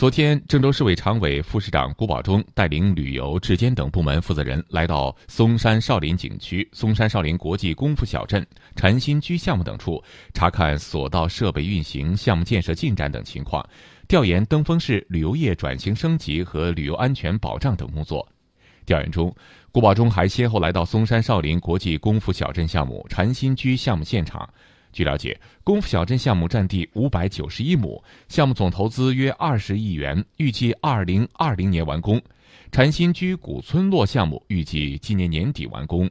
昨天，郑州市委常委、副市长古宝忠带领旅游、质监等部门负责人来到嵩山少林景区、嵩山少林国际功夫小镇、禅心居项目等处，查看索道设备运行、项目建设进展等情况，调研登封市旅游业转型升级和旅游安全保障等工作。调研中，古宝忠还先后来到嵩山少林国际功夫小镇项目、禅心居项目现场。据了解，功夫小镇项目占地五百九十一亩，项目总投资约二十亿元，预计二零二零年完工。禅心居古村落项目预计今年年底完工。